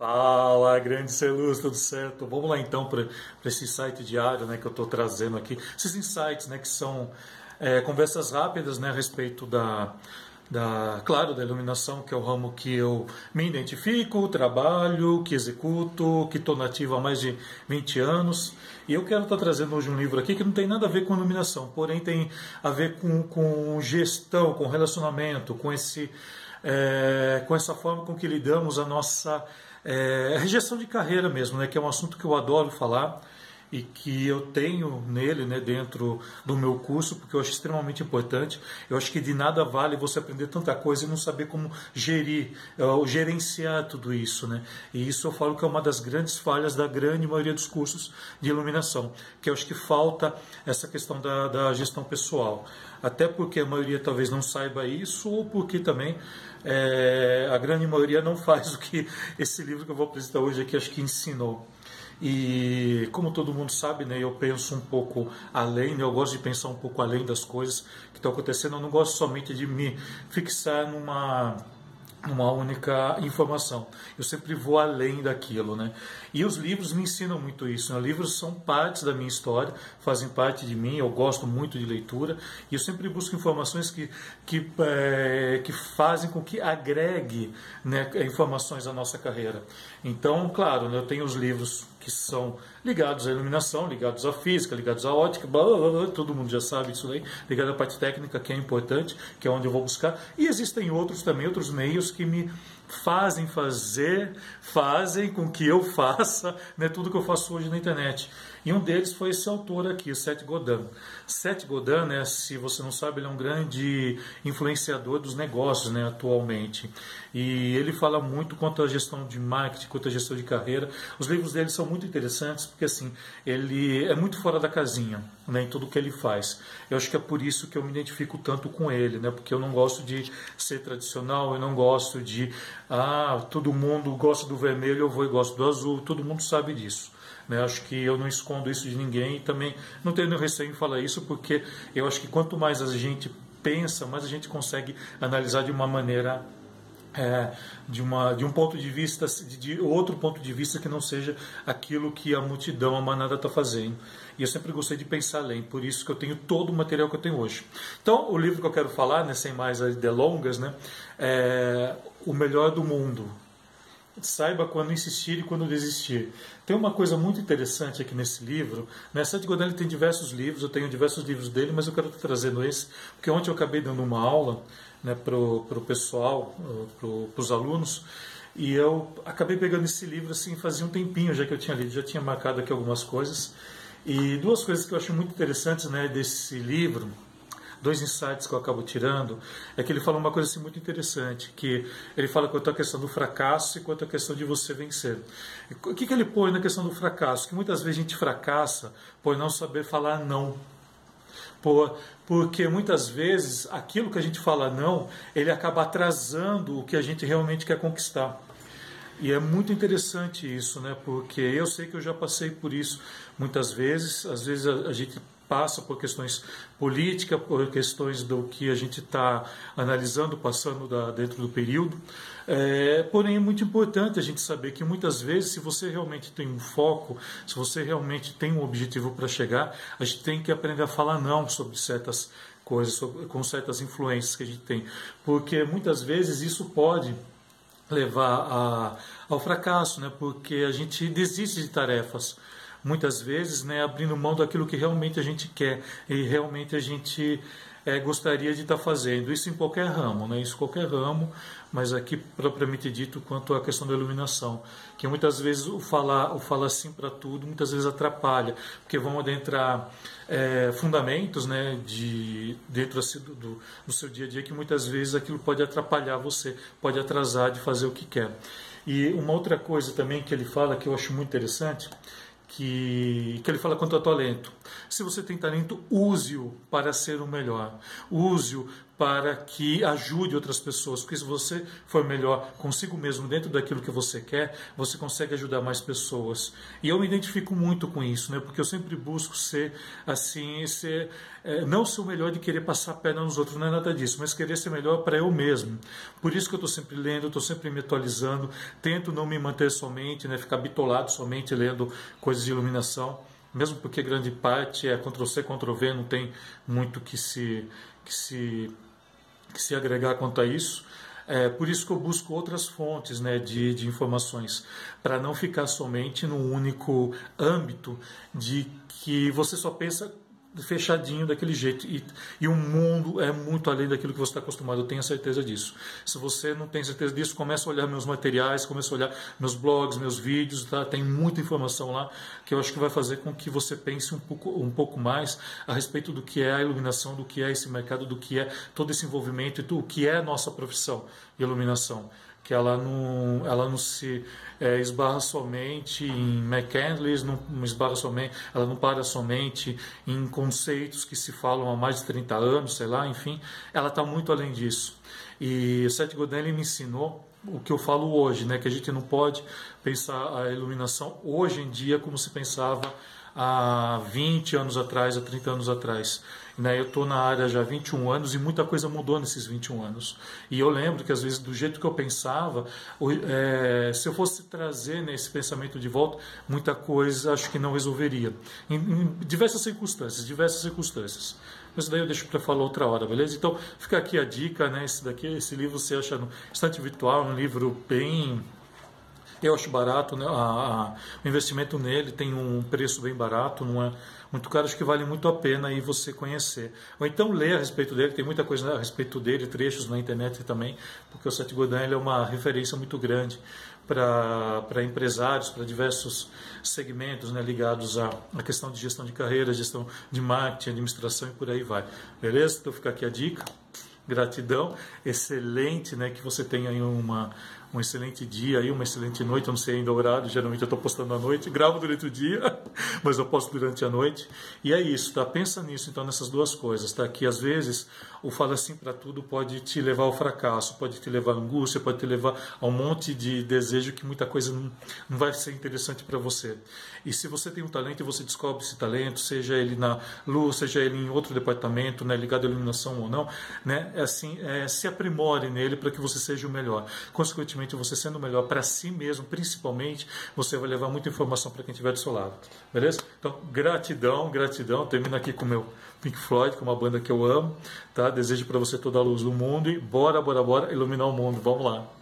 Fala, grande Celuz, tudo certo? Vamos lá então para esse insight diário né, que eu estou trazendo aqui. Esses insights né, que são é, conversas rápidas né, a respeito da, da, claro, da iluminação, que é o ramo que eu me identifico, trabalho, que executo, que estou nativo há mais de 20 anos. E eu quero estar tá trazendo hoje um livro aqui que não tem nada a ver com iluminação, porém tem a ver com, com gestão, com relacionamento, com, esse, é, com essa forma com que lidamos a nossa é, rejeição de carreira mesmo, né, que é um assunto que eu adoro falar e que eu tenho nele, né, dentro do meu curso, porque eu acho extremamente importante. Eu acho que de nada vale você aprender tanta coisa e não saber como gerir, ou gerenciar tudo isso, né? E isso eu falo que é uma das grandes falhas da grande maioria dos cursos de iluminação, que eu acho que falta essa questão da, da gestão pessoal. Até porque a maioria talvez não saiba isso, ou porque também é, a grande maioria não faz o que esse livro que eu vou apresentar hoje aqui acho que ensinou. E como todo mundo sabe, né, eu penso um pouco além, né, eu gosto de pensar um pouco além das coisas que estão acontecendo. Eu não gosto somente de me fixar numa uma única informação. Eu sempre vou além daquilo, né? E os livros me ensinam muito isso. Né? Livros são partes da minha história, fazem parte de mim. Eu gosto muito de leitura e eu sempre busco informações que que, é, que fazem com que agregue né, informações à nossa carreira. Então, claro, né, eu tenho os livros que são ligados à iluminação, ligados à física, ligados à ótica, blá, blá, blá, todo mundo já sabe isso aí, ligado à parte técnica, que é importante, que é onde eu vou buscar. E existem outros também, outros meios que me fazem fazer, fazem com que eu faça né, tudo que eu faço hoje na internet. E um deles foi esse autor aqui, Seth Godin. Seth Godin, né, se você não sabe, ele é um grande influenciador dos negócios né, atualmente. E ele fala muito quanto à gestão de marketing, quanto à gestão de carreira. Os livros dele são muito interessantes porque assim, ele é muito fora da casinha né, em tudo que ele faz. Eu acho que é por isso que eu me identifico tanto com ele, né, porque eu não gosto de ser tradicional, eu não gosto de ah, todo mundo gosta do vermelho, eu vou e gosto do azul, todo mundo sabe disso. Né? Acho que eu não escondo isso de ninguém e também não tenho receio em falar isso, porque eu acho que quanto mais a gente pensa, mais a gente consegue analisar de uma maneira é, de, uma, de um ponto de vista, de, de, outro ponto de vista que não seja aquilo que a multidão, a manada está fazendo. E eu sempre gostei de pensar além, por isso que eu tenho todo o material que eu tenho hoje. Então, o livro que eu quero falar, né, sem mais delongas, né, é O Melhor do Mundo, saiba quando insistir e quando desistir. Tem uma coisa muito interessante aqui nesse livro. Né? Seth Godin tem diversos livros, eu tenho diversos livros dele, mas eu quero estar trazendo esse, porque ontem eu acabei dando uma aula né, para o pessoal, para os alunos, e eu acabei pegando esse livro assim, fazia um tempinho já que eu tinha lido, já tinha marcado aqui algumas coisas. E duas coisas que eu acho muito interessantes né, desse livro, dois insights que eu acabo tirando, é que ele fala uma coisa assim, muito interessante, que ele fala quanto à questão do fracasso e quanto à questão de você vencer. O que, que ele põe na questão do fracasso? Que muitas vezes a gente fracassa por não saber falar não. Por, porque muitas vezes aquilo que a gente fala não, ele acaba atrasando o que a gente realmente quer conquistar. E é muito interessante isso, né? Porque eu sei que eu já passei por isso muitas vezes. Às vezes a, a gente passa por questões políticas, por questões do que a gente está analisando, passando da, dentro do período. É, porém, é muito importante a gente saber que muitas vezes, se você realmente tem um foco, se você realmente tem um objetivo para chegar, a gente tem que aprender a falar não sobre certas coisas, sobre, com certas influências que a gente tem. Porque muitas vezes isso pode levar a, ao fracasso, né? porque a gente desiste de tarefas muitas vezes, né, abrindo mão daquilo que realmente a gente quer e realmente a gente é, gostaria de estar tá fazendo. Isso em qualquer ramo, né, isso em qualquer ramo, mas aqui propriamente dito quanto à questão da iluminação, que muitas vezes o falar, o falar sim para tudo, muitas vezes atrapalha, porque vão adentrar é, fundamentos, né, de dentro assim, do, do, do seu dia a dia que muitas vezes aquilo pode atrapalhar você, pode atrasar de fazer o que quer. E uma outra coisa também que ele fala que eu acho muito interessante que, que ele fala quanto ao talento. Se você tem talento, use-o para ser o melhor. Use-o para que ajude outras pessoas. Porque se você for melhor consigo mesmo dentro daquilo que você quer, você consegue ajudar mais pessoas. E eu me identifico muito com isso, né? Porque eu sempre busco ser assim, ser é, não ser o melhor de querer passar a perna nos outros, não é nada disso, mas querer ser melhor para eu mesmo. Por isso que eu estou sempre lendo, estou sempre me atualizando, tento não me manter somente, né? Ficar bitolado somente lendo coisas de iluminação mesmo porque grande parte é Ctrl-C, Ctrl-V, não tem muito que se, que se que se agregar quanto a isso. É por isso que eu busco outras fontes né, de, de informações, para não ficar somente no único âmbito de que você só pensa fechadinho daquele jeito. E, e o mundo é muito além daquilo que você está acostumado, eu tenho certeza disso. Se você não tem certeza disso, comece a olhar meus materiais, comece a olhar meus blogs, meus vídeos, tá? tem muita informação lá que eu acho que vai fazer com que você pense um pouco, um pouco mais a respeito do que é a iluminação, do que é esse mercado, do que é todo esse envolvimento e do que é a nossa profissão, iluminação que ela não, ela não se é, esbarra somente em McCandless, não, não esbarra somente, ela não para somente em conceitos que se falam há mais de 30 anos, sei lá, enfim, ela está muito além disso. E Seth Godin me ensinou o que eu falo hoje, né, que a gente não pode pensar a iluminação hoje em dia como se pensava há 20 anos atrás, há 30 anos atrás. Né? Eu estou na área já há 21 anos e muita coisa mudou nesses 21 anos. E eu lembro que, às vezes, do jeito que eu pensava, é, se eu fosse trazer né, esse pensamento de volta, muita coisa acho que não resolveria. Em, em diversas circunstâncias, diversas circunstâncias. Mas daí eu deixo para falar outra hora, beleza? Então, fica aqui a dica, né? Esse daqui, esse livro você acha no Estante Virtual, um livro bem eu acho barato, né? a, a, o investimento nele tem um preço bem barato, não é muito caro, acho que vale muito a pena aí você conhecer. Ou então ler a respeito dele, tem muita coisa a respeito dele, trechos na internet também, porque o Seth Godin ele é uma referência muito grande para empresários, para diversos segmentos né, ligados à, à questão de gestão de carreira, gestão de marketing, administração e por aí vai. Beleza? Então fica aqui a dica. Gratidão, excelente, né, que você tenha aí uma um excelente dia aí, uma excelente noite. Eu não sei ainda o horário, geralmente eu estou postando à noite, gravo durante o dia, mas eu posto durante a noite. E é isso, tá? Pensa nisso, então, nessas duas coisas, tá? Que às vezes o fala assim para tudo pode te levar ao fracasso, pode te levar à angústia, pode te levar a um monte de desejo que muita coisa não, não vai ser interessante para você. E se você tem um talento e você descobre esse talento, seja ele na luz, seja ele em outro departamento, né, ligado à iluminação ou não, né, é assim, é, se aprimore nele para que você seja o melhor. Consequentemente, você sendo melhor para si mesmo, principalmente, você vai levar muita informação para quem estiver do seu lado. Beleza? Então, gratidão, gratidão. Termino aqui com o meu Pink Floyd, é uma banda que eu amo. Tá? Desejo para você toda a luz do mundo e bora, bora, bora iluminar o mundo. Vamos lá.